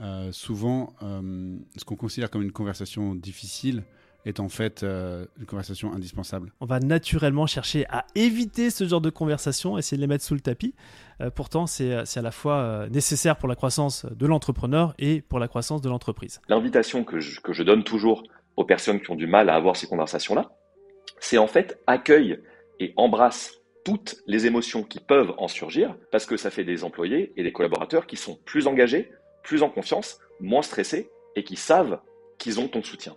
euh, souvent, euh, ce qu'on considère comme une conversation difficile est en fait euh, une conversation indispensable. On va naturellement chercher à éviter ce genre de conversation, essayer de les mettre sous le tapis. pourtant, c'est à la fois nécessaire pour la croissance de l'entrepreneur et pour la croissance de l'entreprise. L'invitation que je, que je donne toujours aux personnes qui ont du mal à avoir ces conversations-là, c'est en fait accueille et embrasse toutes les émotions qui peuvent en surgir, parce que ça fait des employés et des collaborateurs qui sont plus engagés, plus en confiance, moins stressés et qui savent qu'ils ont ton soutien.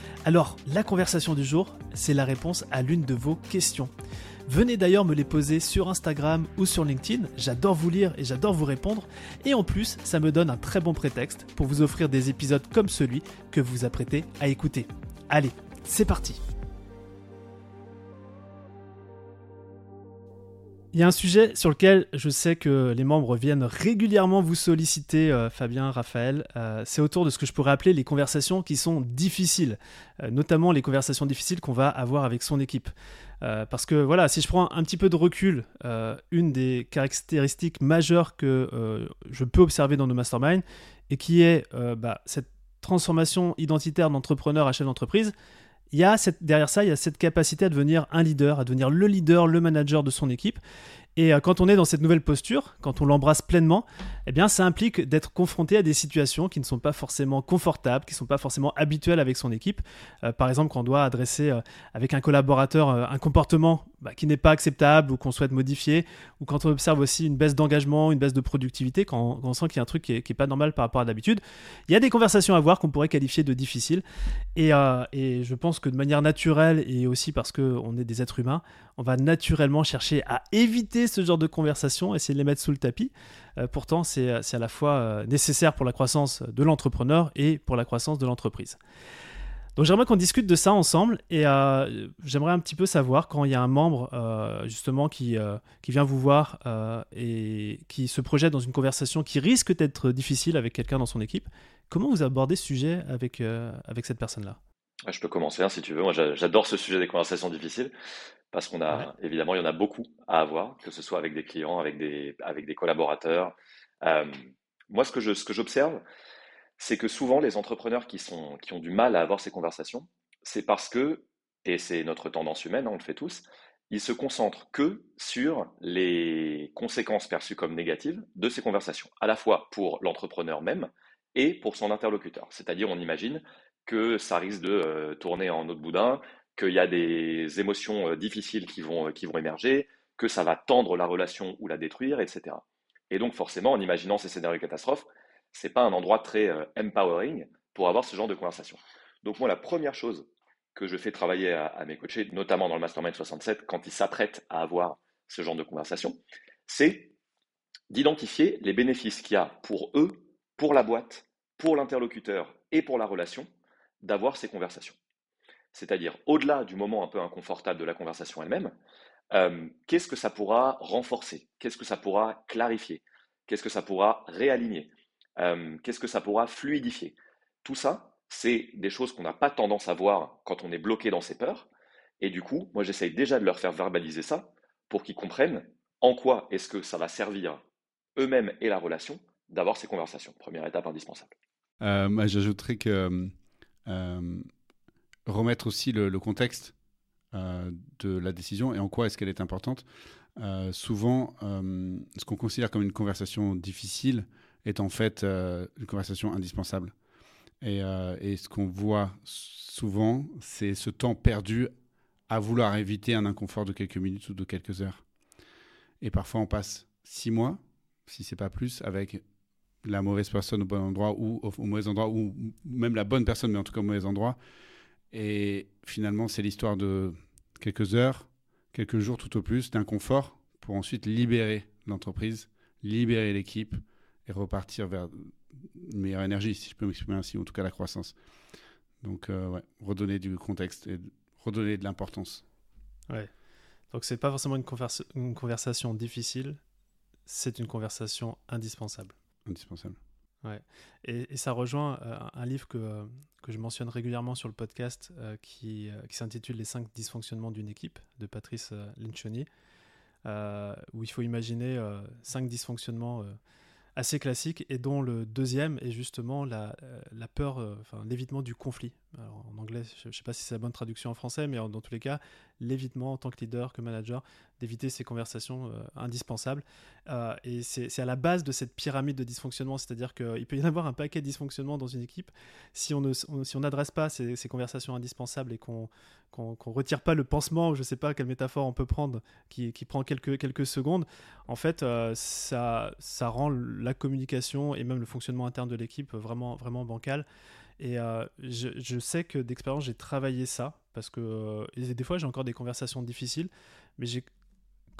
Alors, la conversation du jour, c'est la réponse à l'une de vos questions. Venez d'ailleurs me les poser sur Instagram ou sur LinkedIn, j'adore vous lire et j'adore vous répondre, et en plus, ça me donne un très bon prétexte pour vous offrir des épisodes comme celui que vous apprêtez à écouter. Allez, c'est parti Il y a un sujet sur lequel je sais que les membres viennent régulièrement vous solliciter, euh, Fabien, Raphaël. Euh, c'est autour de ce que je pourrais appeler les conversations qui sont difficiles, euh, notamment les conversations difficiles qu'on va avoir avec son équipe. parce que voilà, si je prends un petit peu de recul, une des caractéristiques majeures que je peux observer dans nos masterminds et qui est bah, cette transformation identitaire d'entrepreneur à chef d'entreprise, il y a derrière ça, il y a cette capacité à devenir un leader, à devenir le leader, le manager de son équipe. Et euh, quand on est dans cette nouvelle posture, quand on l'embrasse pleinement, eh bien, ça implique d'être confronté à des situations qui ne sont pas forcément confortables, qui ne sont pas forcément habituelles avec son équipe. Euh, par exemple, quand on doit adresser euh, avec un collaborateur un comportement bah, qui n'est pas acceptable ou qu'on souhaite modifier, ou quand on observe aussi une baisse d'engagement, une baisse de productivité, quand on, sent qu'il y a un truc qui n'est pas normal par rapport à d'habitude, il y a des conversations à avoir qu'on pourrait qualifier de difficiles. Et, et je pense que de manière naturelle, et aussi parce qu'on est des êtres humains, on va naturellement chercher à éviter ce genre de conversation, essayer de les mettre sous le tapis. Euh, pourtant, c'est à la fois euh, nécessaire pour la croissance de l'entrepreneur et pour la croissance de l'entreprise. Donc j'aimerais qu'on discute de ça ensemble et euh, j'aimerais un petit peu savoir quand il y a un membre justement qui, qui vient vous voir et qui se projette dans une conversation qui risque d'être difficile avec quelqu'un dans son équipe, comment vous abordez ce sujet avec, avec cette personne-là? Je peux commencer hein, si tu veux. Moi, j'adore ce sujet des conversations difficiles parce qu'on a, évidemment, il y en a beaucoup à avoir, que ce soit avec des clients, avec des, avec des collaborateurs. Euh, moi, ce que je, ce que j'observe, c'est que souvent, les entrepreneurs qui, ont du mal à avoir ces conversations, c'est parce que, et c'est notre tendance humaine, hein, on le fait tous, ils se concentrent que sur les conséquences perçues comme négatives de ces conversations, à la fois pour l'entrepreneur même et pour son interlocuteur. C'est-à-dire, on imagine que ça risque de euh, tourner en autre boudin, qu'il y a des émotions euh, difficiles qui vont, euh, qui vont émerger, que ça va tendre la relation ou la détruire, etc. Et donc forcément, en imaginant ces scénarios catastrophes, c'est pas un endroit très euh, empowering pour avoir ce genre de conversation. Donc moi, la première chose que je fais travailler à, mes coachés, notamment dans le Mastermind 67, quand ils s'apprêtent à avoir ce genre de conversation, c'est d'identifier les bénéfices qu'il y a pour eux, pour la boîte, pour l'interlocuteur et pour la relation d'avoir ces conversations. C'est-à-dire, au-delà du moment un peu inconfortable de la conversation elle-même, euh, qu'est-ce que ça pourra renforcer? Qu'est-ce que ça pourra clarifier? Qu'est-ce que ça pourra réaligner? Euh, Qu'est-ce que ça pourra fluidifier? Tout ça, c'est des choses qu'on n'a pas tendance à voir quand on est bloqué dans ses peurs. Et du coup, moi, j'essaye déjà de leur faire verbaliser ça pour qu'ils comprennent en quoi est-ce que ça va servir eux-mêmes et la relation d'avoir ces conversations. Première étape indispensable. Euh, J'ajouterais que remettre aussi le, contexte euh, de la décision et en quoi est-ce qu'elle est importante. Euh, souvent, euh, ce qu'on considère comme une conversation difficile est en fait une conversation indispensable. Et, et ce qu'on voit souvent, c'est ce temps perdu à vouloir éviter un inconfort de quelques minutes ou de quelques heures. Et parfois, on passe six mois, si c'est pas plus, avec la mauvaise personne au bon endroit ou au, mauvais endroit, ou même la bonne personne, mais en tout cas au mauvais endroit. Et finalement, c'est l'histoire de quelques heures, quelques jours tout au plus d'inconfort pour ensuite libérer l'entreprise, libérer l'équipe et repartir vers une meilleure énergie, si je peux m'exprimer ainsi, ou en tout cas la croissance. Donc, ouais, redonner du contexte et redonner de l'importance. Ouais. Donc, c'est pas forcément une, une conversation difficile, c'est une conversation indispensable. Indispensable. Ouais. Et, ça rejoint un livre que, que je mentionne régulièrement sur le podcast qui, qui s'intitule Les cinq dysfonctionnements d'une équipe de Patrice Lencioni. Euh, où il faut imaginer euh, cinq dysfonctionnements euh, assez classiques et dont le deuxième est justement la, la peur, enfin l'évitement du conflit. En anglais, je ne sais pas si c'est la bonne traduction en français, mais dans tous les cas, l'évitement en tant que leader, que manager, d'éviter ces conversations euh, indispensables. Euh, et c'est à la base de cette pyramide de dysfonctionnement, c'est-à-dire qu'il peut y avoir un paquet de dysfonctionnements dans une équipe. Si on n'adresse si pas ces, conversations indispensables et qu'on qu'on ne retire pas le pansement, je ne sais pas quelle métaphore on peut prendre, qui, qui prend quelques, quelques secondes, en fait, euh, ça, ça rend la communication et même le fonctionnement interne de l'équipe vraiment, vraiment bancal. Et je, sais que d'expérience, j'ai travaillé ça, parce que des fois, j'ai encore des conversations difficiles, mais j'ai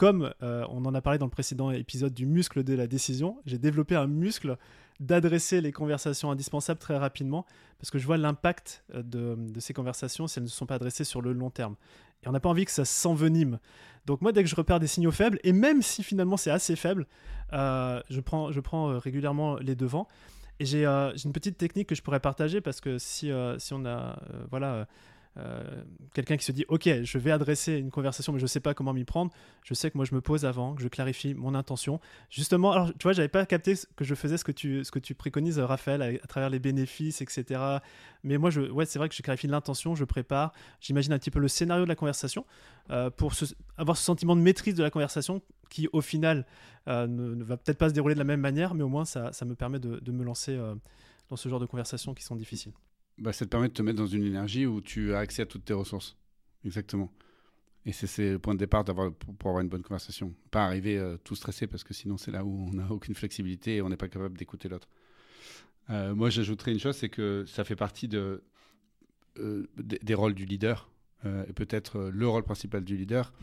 comme euh, on en a parlé dans le précédent épisode du muscle de la décision, j'ai développé un muscle d'adresser les conversations indispensables très rapidement parce que je vois l'impact euh, de, ces conversations si elles ne sont pas adressées sur le long terme. Et on n'a pas envie que ça s'envenime. Donc moi, dès que je repère des signaux faibles, et même si finalement c'est assez faible, euh, je prends, je prends régulièrement les devants. Et j'ai une petite technique que je pourrais partager parce que si, si on a voilà, euh, quelqu'un qui se dit ok je vais adresser une conversation mais je ne sais pas comment m'y prendre. Je sais que moi je me pose avant que je clarifie mon intention. Justement alors tu vois j'avais pas capté que je faisais ce que tu ce que tu préconises Raphaël à, travers les bénéfices etc mais moi je ouais c'est vrai que je clarifie l'intention je prépare j'imagine un petit peu le scénario de la conversation euh, pour avoir ce sentiment de maîtrise de la conversation qui au final euh, ne, va peut-être pas se dérouler de la même manière mais au moins ça, ça me permet de, de me lancer dans ce genre de conversations qui sont difficiles bah, ça te permet de te mettre dans une énergie où tu as accès à toutes tes ressources. Exactement. Et c'est le point de départ pour, pour, avoir une bonne conversation. Pas arriver euh, tout stressé parce que sinon c'est là où on n'a aucune flexibilité et on n'est pas capable d'écouter l'autre. Euh, moi j'ajouterais une chose, c'est que ça fait partie euh, des, rôles du leader, et peut-être le rôle principal du leader,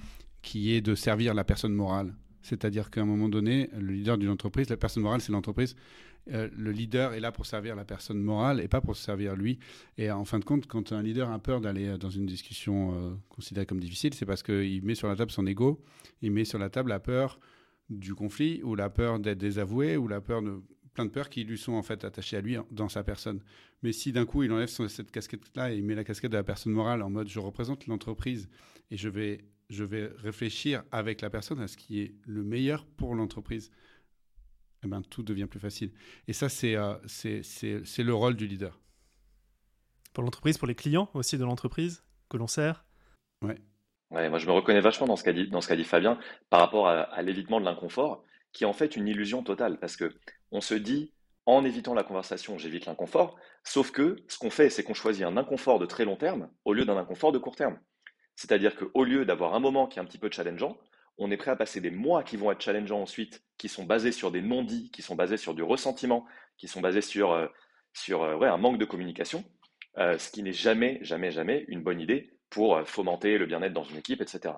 qui est de servir la personne morale. C'est-à-dire qu'à un moment donné, le leader d'une entreprise, la personne morale c'est l'entreprise, euh, le leader est là pour servir la personne morale et pas pour se servir lui. Et en fin de compte, quand un leader a peur d'aller euh, dans une discussion euh, considérée comme difficile, c'est parce qu'il met sur la table son ego, il met sur la table la peur du conflit ou la peur d'être désavoué ou la peur de plein de peurs qui lui sont en fait attachées à lui dans sa personne. Mais si d'un coup il enlève cette casquette-là et il met la casquette de la personne morale en mode je représente l'entreprise et je vais, je vais réfléchir avec la personne à ce qui est le meilleur pour l'entreprise, eh ben, tout devient plus facile. Et ça, euh, c'est c'est le rôle du leader. Pour l'entreprise, pour les clients aussi de l'entreprise que l'on sert. Ouais. ouais. Moi, je me reconnais vachement dans ce qu'a dit, dans ce qu'a dit Fabien par rapport à, l'évitement de l'inconfort, qui est en fait une illusion totale, parce que on se dit, en évitant la conversation, j'évite l'inconfort, sauf que ce qu'on fait, c'est qu'on choisit un inconfort de très long terme au lieu d'un inconfort de court terme. C'est-à-dire qu'au lieu d'avoir un moment qui est un petit peu challengeant, on est prêt à passer des mois qui vont être challengeants ensuite, qui sont basés sur des non-dits, qui sont basés sur du ressentiment, qui sont basés sur, euh, euh, un manque de communication, euh, ce qui n'est jamais, jamais, jamais une bonne idée pour fomenter le bien-être dans une équipe, etc.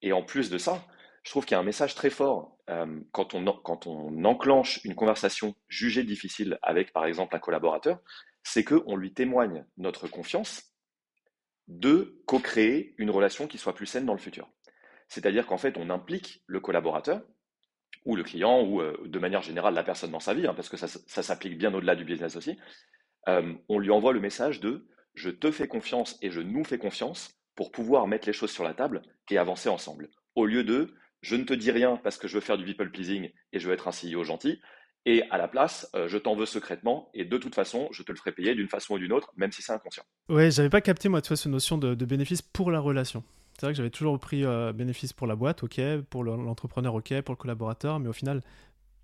Et en plus de ça, je trouve qu'il y a un message très fort quand, on, quand on enclenche une conversation jugée difficile avec, par exemple, un collaborateur, c'est qu'on lui témoigne notre confiance de co-créer une relation qui soit plus saine dans le futur. C'est-à-dire qu'en fait, on implique le collaborateur ou le client ou euh, de manière générale la personne dans sa vie, hein, parce que ça, s'applique bien au-delà du business aussi. Euh, on lui envoie le message de je te fais confiance et je nous fais confiance pour pouvoir mettre les choses sur la table et avancer ensemble. Au lieu de je ne te dis rien parce que je veux faire du people pleasing et je veux être un CEO gentil, et à la place, euh, je t'en veux secrètement, et de toute façon, je te le ferai payer d'une façon ou d'une autre, même si c'est inconscient. Ouais, j'avais pas capté moi, tu vois, cette notion de, de bénéfice pour la relation. C'est vrai que j'avais toujours pris euh, bénéfice pour la boîte, ok, pour l'entrepreneur, ok, pour le collaborateur, mais au final,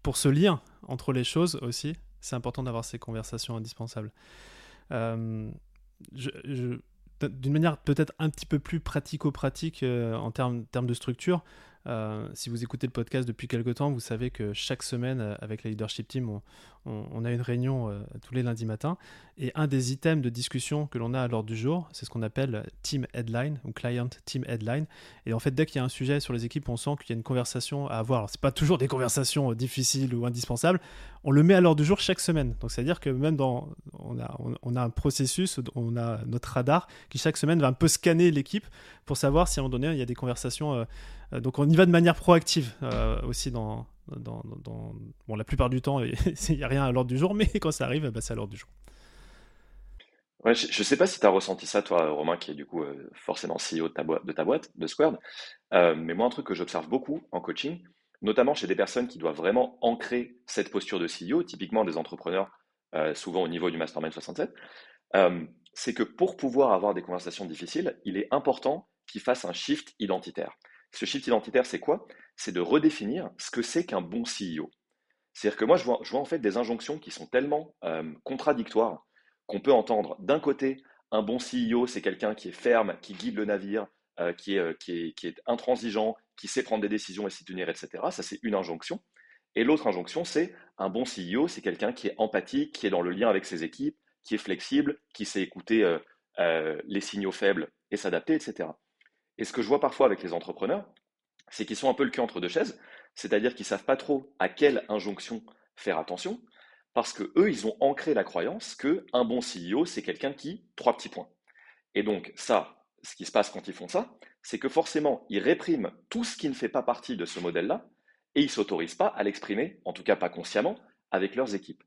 pour ce lien entre les choses aussi, c'est important d'avoir ces conversations indispensables. Euh, d'une manière peut-être un petit peu plus pratico-pratique euh, en termes, termes, de structure, si vous écoutez le podcast depuis quelques temps, vous savez que chaque semaine, avec la leadership team, on, a une réunion tous les lundis matins. Et un des items de discussion que l'on a à l'ordre du jour, c'est ce qu'on appelle Team Headline ou Client Team Headline. Et en fait, dès qu'il y a un sujet sur les équipes, on sent qu'il y a une conversation à avoir. Alors, c'est pas toujours des conversations difficiles ou indispensables. On le met à l'ordre du jour chaque semaine. Donc, c'est-à-dire que même dans, on a, un processus, on a notre radar qui chaque semaine va un peu scanner l'équipe pour savoir si à un moment donné il y a des conversations. Euh, euh, donc on y va de manière proactive euh, aussi dans, bon la plupart du temps il n'y a rien à l'ordre du jour, mais quand ça arrive, bah, c'est à l'ordre du jour. Je ne sais pas si tu as ressenti ça, toi, Romain, qui est du coup forcément CEO de ta, de ta boîte, de Squared. mais moi, un truc que j'observe beaucoup en coaching, notamment chez des personnes qui doivent vraiment ancrer cette posture de CEO, typiquement des entrepreneurs, souvent au niveau du Mastermind 67, c'est que pour pouvoir avoir des conversations difficiles, il est important qu'ils fassent un shift identitaire. Ce shift identitaire, c'est quoi? C'est de redéfinir ce que c'est qu'un bon CEO. C'est-à-dire que moi, je vois, en fait des injonctions qui sont tellement euh, contradictoires qu'on peut entendre d'un côté, un bon CEO, c'est quelqu'un qui est ferme, qui guide le navire, euh, euh, qui, est, intransigeant, qui sait prendre des décisions et s'y tenir, etc. Ça, c'est une injonction. Et l'autre injonction, c'est un bon CEO, c'est quelqu'un qui est empathique, qui est dans le lien avec ses équipes, qui est flexible, qui sait écouter euh, euh, les signaux faibles et s'adapter, etc. Et ce que je vois parfois avec les entrepreneurs, c'est qu'ils sont un peu le cul entre deux chaises, c'est-à-dire qu'ils ne savent pas trop à quelle injonction faire attention, parce que eux, ils ont ancré la croyance que un bon CEO, c'est quelqu'un qui trois petits points. Et donc ça, ce qui se passe quand ils font ça, c'est que forcément, ils répriment tout ce qui ne fait pas partie de ce modèle-là, et ils s'autorisent pas à l'exprimer, en tout cas pas consciemment, avec leurs équipes.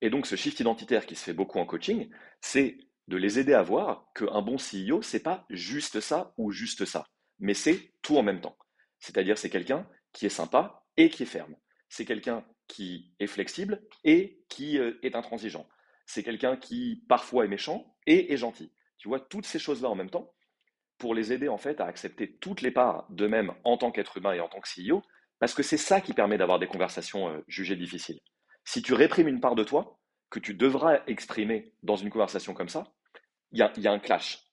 Et donc, ce shift identitaire qui se fait beaucoup en coaching, c'est de les aider à voir qu'un bon CEO, c'est pas juste ça ou juste ça, mais c'est tout en même temps. C'est-à-dire, c'est quelqu'un qui est sympa et qui est ferme. C'est quelqu'un qui est flexible et qui euh, est intransigeant. C'est quelqu'un qui parfois est méchant et est gentil. Tu vois, toutes ces choses-là en même temps, pour les aider en fait à accepter toutes les parts d'eux-mêmes en tant qu'être humain et en tant que CEO, parce que c'est ça qui permet d'avoir des conversations euh, jugées difficiles. Si tu réprimes une part de toi que tu devras exprimer dans une conversation comme ça, il y a, un clash.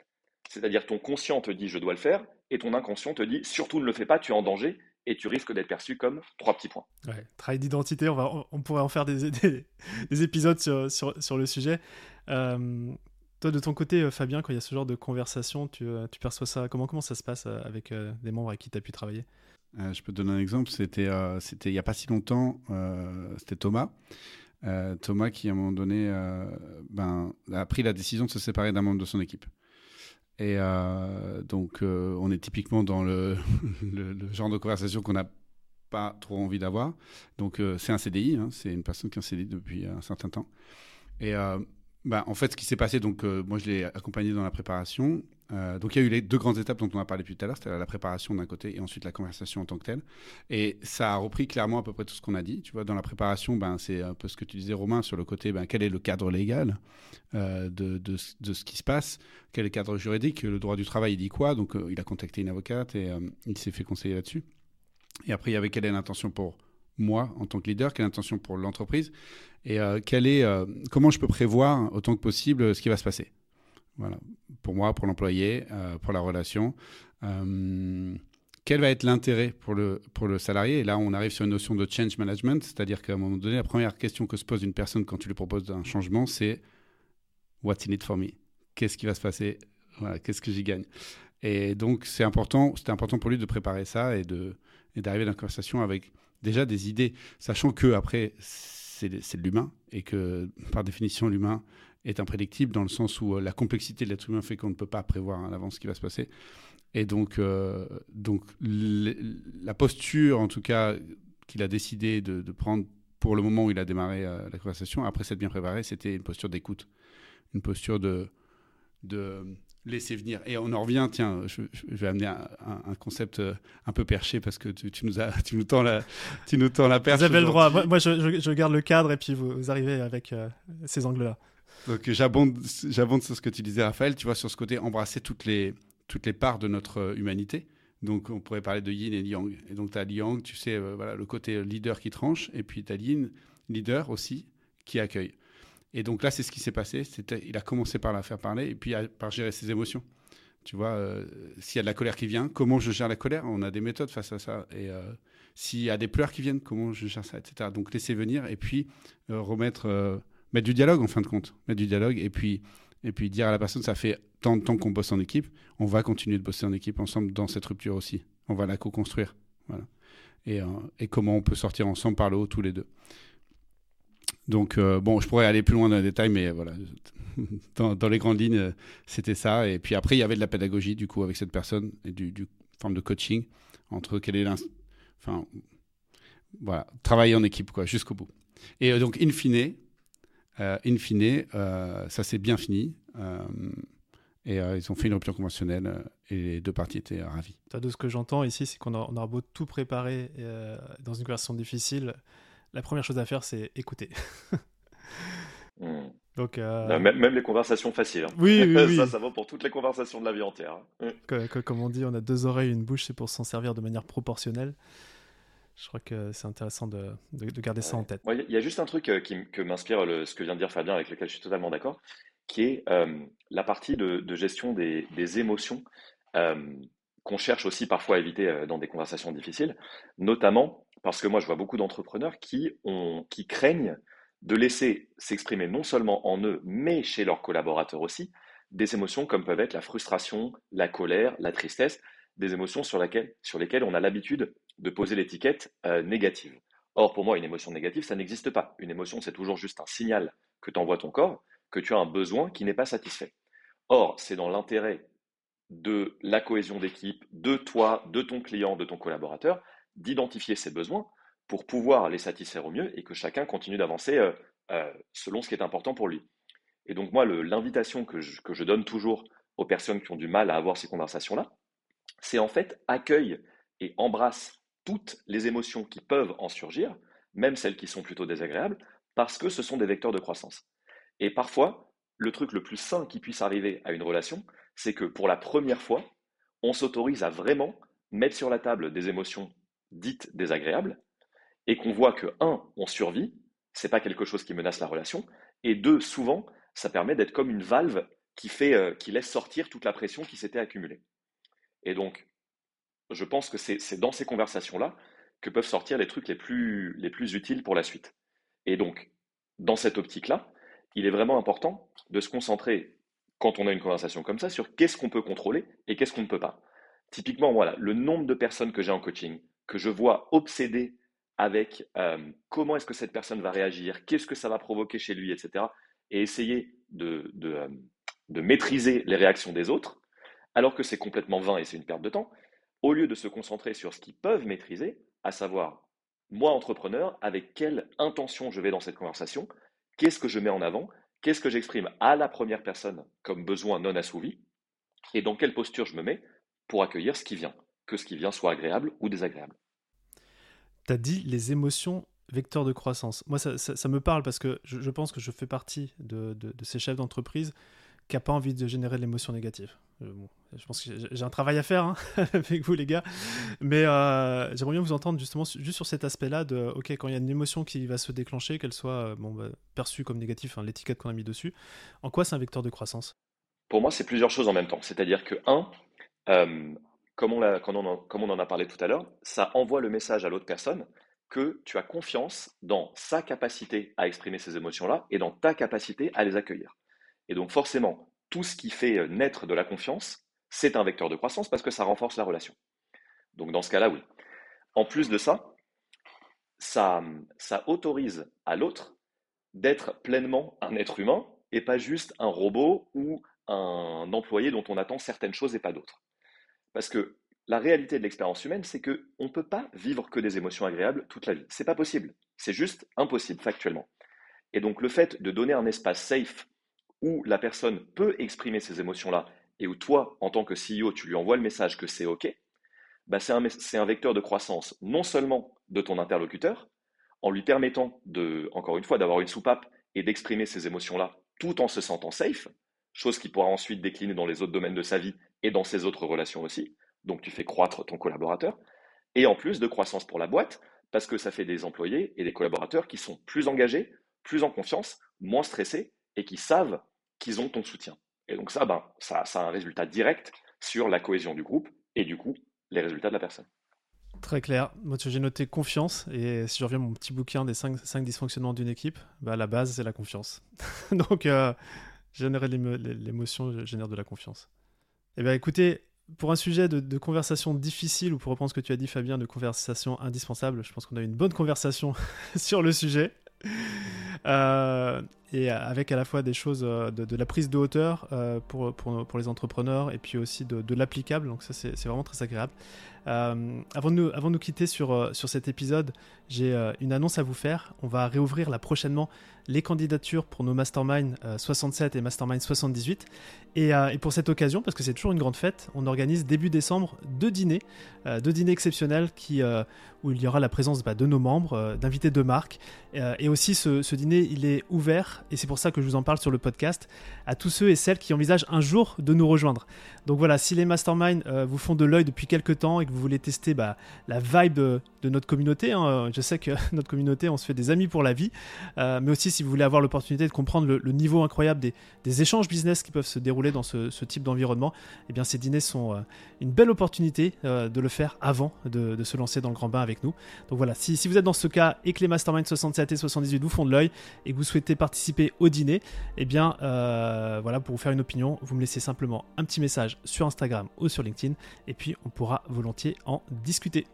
C'est-à-dire ton conscient te dit je dois le faire et ton inconscient te dit surtout ne le fais pas, tu es en danger et tu risques d'être perçu comme trois petits points. Ouais, d'identité, on, pourrait en faire des, des, épisodes sur, sur, le sujet. Euh, toi, de ton côté, euh, Fabien, quand il y a ce genre de conversation, tu, euh, perçois ça comment, comment ça se passe avec des membres avec qui tu as pu travailler? Euh, je peux te donner un exemple. C'était euh, il n'y a pas si longtemps. Euh, c'était Thomas. Thomas qui, à un moment donné, ben, a pris la décision de se séparer d'un membre de son équipe. Et donc, on est typiquement dans le, genre de conversation qu'on n'a pas trop envie d'avoir. Donc, c'est un CDI, hein, c'est une personne qui est en CDI depuis un certain temps. Et bah, en fait, ce qui s'est passé, donc euh, moi je l'ai accompagné dans la préparation. Euh, donc il y a eu les deux grandes étapes dont on a parlé plus tout à l'heure, c'était la préparation d'un côté et ensuite la conversation en tant que telle. Et ça a repris clairement à peu près tout ce qu'on a dit. Tu vois, dans la préparation, ben, c'est un peu ce que tu disais Romain sur le côté, ben, quel est le cadre légal euh, de, de, de, ce qui se passe, quel est le cadre juridique, le droit du travail il dit quoi. Donc il a contacté une avocate et il s'est fait conseiller là-dessus. Et après il y avait quelle est l'intention pour moi en tant que leader, quelle intention pour l'entreprise et euh, est, euh, comment je peux prévoir autant que possible ce qui va se passer. Voilà, pour moi, pour l'employé, euh, pour la relation. quel va être l'intérêt pour le, pour le salarié? Et là, on arrive sur une notion de change management, c'est-à-dire qu'à un moment donné, la première question que se pose une personne quand tu lui proposes un changement, c'est What's in it for me? Qu'est-ce qui va se passer? Qu'est-ce que j'y gagne Et donc, c'est important, c'était important pour lui de préparer ça et d'arriver dans la conversation avec déjà des idées, sachant que après c'est de l'humain et que par définition l'humain est imprédictible dans le sens où euh, la complexité de l'être humain fait qu'on ne peut pas prévoir à l'avance ce qui va se passer. Et donc, euh, donc la posture, en tout cas, qu'il a décidé de, prendre pour le moment où il a démarré euh, la conversation, après s'être bien préparé, c'était une posture d'écoute, une posture de, de laisser venir. Et on en revient, tiens, je, vais amener un, concept euh, un peu perché parce que tu, nous, as, tu nous tends la, tu nous tends la perche. Vous avez le droit. Moi, je, je, garde le cadre et puis vous, arrivez avec euh, ces angles-là. Donc j'abonde, j'abonde sur ce que tu disais, Raphaël. Tu vois, sur ce côté, embrasser toutes les, toutes les parts de notre euh, humanité. Donc on pourrait parler de yin et yang. Et donc tu as yang, tu sais, voilà, le côté leader qui tranche, et puis tu as yin, leader aussi, qui accueille. Et donc là, c'est ce qui s'est passé. Il a commencé par la faire parler et puis par gérer ses émotions. Tu vois, s'il y a de la colère qui vient, comment je gère la colère? On a des méthodes face à ça. Et s'il y a des pleurs qui viennent, comment je gère ça, etc. Donc laisser venir et puis remettre, mettre du dialogue en fin de compte, mettre du dialogue et puis et puis dire à la personne, ça fait tant de temps qu'on bosse en équipe, on va continuer de bosser en équipe ensemble dans cette rupture aussi. On va la co-construire. Euh, et, comment on peut sortir ensemble par le haut tous les deux. Donc, euh, bon, je pourrais aller plus loin dans les détails, mais voilà, dans, les grandes lignes, euh, c'était ça. Et puis après, il y avait de la pédagogie, du coup, avec cette personne, et du, forme de coaching, entre quel est Enfin, voilà, travailler en équipe, quoi, jusqu'au bout. Et donc, in fine, euh, in fine, euh, ça s'est bien fini. Euh, et ils ont fait une rupture conventionnelle et les deux parties étaient ravis. De ce que j'entends ici, c'est qu'on aura beau tout préparer dans une conversation difficile, la première chose à faire, c'est écouter. Hmm. Donc, bah, même, les conversations faciles. Hein. Oui, oui, ça, ça va pour toutes les conversations de la vie entière. Hein. Comme, on dit, on a deux oreilles, une bouche, c'est pour s'en servir de manière proportionnelle. Je crois que c'est intéressant de, garder ça en tête. Il y a juste un truc euh, qui, que m'inspire ce que vient de dire Fabien, avec lequel je suis totalement d'accord, qui est euh, la partie de, gestion des, émotions euh, qu'on cherche aussi parfois à éviter dans des conversations difficiles, notamment parce que moi je vois beaucoup d'entrepreneurs qui, qui craignent de laisser s'exprimer non seulement en eux, mais chez leurs collaborateurs aussi, des émotions comme peuvent être la frustration, la colère, la tristesse, des émotions sur, laquelle, sur lesquelles on a l'habitude de poser l'étiquette euh, négative. Or, pour moi, une émotion négative, ça n'existe pas. Une émotion, c'est toujours juste un signal que t'envoie ton corps, que tu as un besoin qui n'est pas satisfait. Or, c'est dans l'intérêt de la cohésion d'équipe, de toi, de ton client, de ton collaborateur, d'identifier ces besoins pour pouvoir les satisfaire au mieux et que chacun continue d'avancer euh, euh, selon ce qui est important pour lui. Et donc moi, l'invitation que que je donne toujours aux personnes qui ont du mal à avoir ces conversations-là, c'est en fait accueille et embrasse toutes les émotions qui peuvent en surgir, même celles qui sont plutôt désagréables, parce que ce sont des vecteurs de croissance. Et parfois, le truc le plus sain qui puisse arriver à une relation, c'est que pour la première fois, on s'autorise à vraiment mettre sur la table des émotions dites désagréables, et qu'on voit que, un, on survit, c'est pas quelque chose qui menace la relation, et deux, souvent, ça permet d'être comme une valve qui, fait, euh, qui laisse sortir toute la pression qui s'était accumulée. Et donc, je pense que c'est dans ces conversations-là que peuvent sortir les trucs les plus, les plus utiles pour la suite. Et donc, dans cette optique-là, il est vraiment important de se concentrer, quand on a une conversation comme ça, sur qu'est-ce qu'on peut contrôler et qu'est-ce qu'on ne peut pas. Typiquement, voilà, le nombre de personnes que j'ai en coaching, que je vois obsédées avec comment est-ce que cette personne va réagir, qu'est-ce que ça va provoquer chez lui, etc. Et essayer de, de maîtriser les réactions des autres, alors que c'est complètement vain et c'est une perte de temps, au lieu de se concentrer sur ce qu'ils peuvent maîtriser, à savoir, moi, entrepreneur, avec quelle intention je vais dans cette conversation, qu'est-ce que je mets en avant, qu'est-ce que j'exprime à la première personne comme besoin non assouvi, et dans quelle posture je me mets pour accueillir ce qui vient, que ce qui vient soit agréable ou désagréable. Tu as dit les émotions vecteurs de croissance. Moi, ça, me parle parce que je, pense que je fais partie de ces chefs d'entreprise qui n'a pas envie de générer de l'émotion négative. Euh, je pense que j'ai un travail à faire hein, avec vous, les gars. Mais euh, j'aimerais bien vous entendre justement juste sur cet aspect-là de, OK, quand il y a une émotion qui va se déclencher, qu'elle soit euh, bon, bah, perçue comme négative, hein, l'étiquette qu'on a mis dessus, en quoi c'est un vecteur de croissance? Pour moi, c'est plusieurs choses en même temps. C'est-à-dire que, un, comme, on en a parlé tout à l'heure, ça envoie le message à l'autre personne que tu as confiance dans sa capacité à exprimer ces émotions-là et dans ta capacité à les accueillir. Et donc forcément, tout ce qui fait euh, naître de la confiance, c'est un vecteur de croissance parce que ça renforce la relation. Donc dans ce cas-là, oui. En plus de ça, ça autorise à l'autre d'être pleinement un être humain et pas juste un robot ou un employé dont on attend certaines choses et pas d'autres. Parce que la réalité de l'expérience humaine, c'est qu'on ne peut pas vivre que des émotions agréables toute la vie. C'est pas possible. C'est juste impossible factuellement. Et donc le fait de donner un espace safe où la personne peut exprimer ces émotions-là et où toi, en tant que CEO, tu lui envoies le message que c'est OK, bah c'est un, vecteur de croissance non seulement de ton interlocuteur, en lui permettant, de, encore une fois, d'avoir une soupape et d'exprimer ces émotions-là tout en se sentant safe, chose qui pourra ensuite décliner dans les autres domaines de sa vie et dans ses autres relations aussi. Donc tu fais croître ton collaborateur. Et en plus de croissance pour la boîte, parce que ça fait des employés et des collaborateurs qui sont plus engagés, plus en confiance, moins stressés et qui savent qu'ils ont ton soutien. Et donc ça, ben, ça, a un résultat direct sur la cohésion du groupe et du coup les résultats de la personne. Très clair. Moi, j'ai noté confiance. Et si je reviens à mon petit bouquin des 5, dysfonctionnements d'une équipe, bah, la base, c'est la confiance. Donc, euh, générer l'émotion génère de la confiance. Eh bien, écoutez, pour un sujet de, conversation difficile, ou pour reprendre ce que tu as dit, Fabien, de conversation indispensable, je pense qu'on a eu une bonne conversation sur le sujet. Euh, et avec à la fois des choses euh, de, la prise de hauteur euh, pour, pour, pour, les entrepreneurs et puis aussi de, l'applicable. Donc ça, c'est vraiment très agréable. Euh, avant, de nous, avant de nous quitter sur, sur cet épisode, j'ai une annonce à vous faire. On va réouvrir là prochainement les candidatures pour nos Mastermind 67 et Mastermind 78. Et, et pour cette occasion, parce que c'est toujours une grande fête, on organise début décembre deux dîners, deux dîners exceptionnels qui, où il y aura la présence bah, de nos membres, d'invités de marque. et aussi ce, ce dîner, il est ouvert et c'est pour ça que je vous en parle sur le podcast, à tous ceux et celles qui envisagent un jour de nous rejoindre. Donc voilà, si les masterminds euh, vous font de l'œil depuis quelques temps et que vous voulez tester bah, la vibe de, notre communauté, hein, je sais que notre communauté, on se fait des amis pour la vie, euh, mais aussi si vous voulez avoir l'opportunité de comprendre le, niveau incroyable des, échanges business qui peuvent se dérouler dans ce, type d'environnement, eh bien ces dîners sont euh, une belle opportunité de le faire avant de, se lancer dans le grand bain avec nous. Donc voilà, si, si vous êtes dans ce cas et que les masterminds 67 et 78 vous font de l'œil et que vous souhaitez participer au dîner, eh bien voilà, pour vous faire une opinion, vous me laissez simplement un petit message sur Instagram ou sur LinkedIn et puis on pourra volontiers en discuter.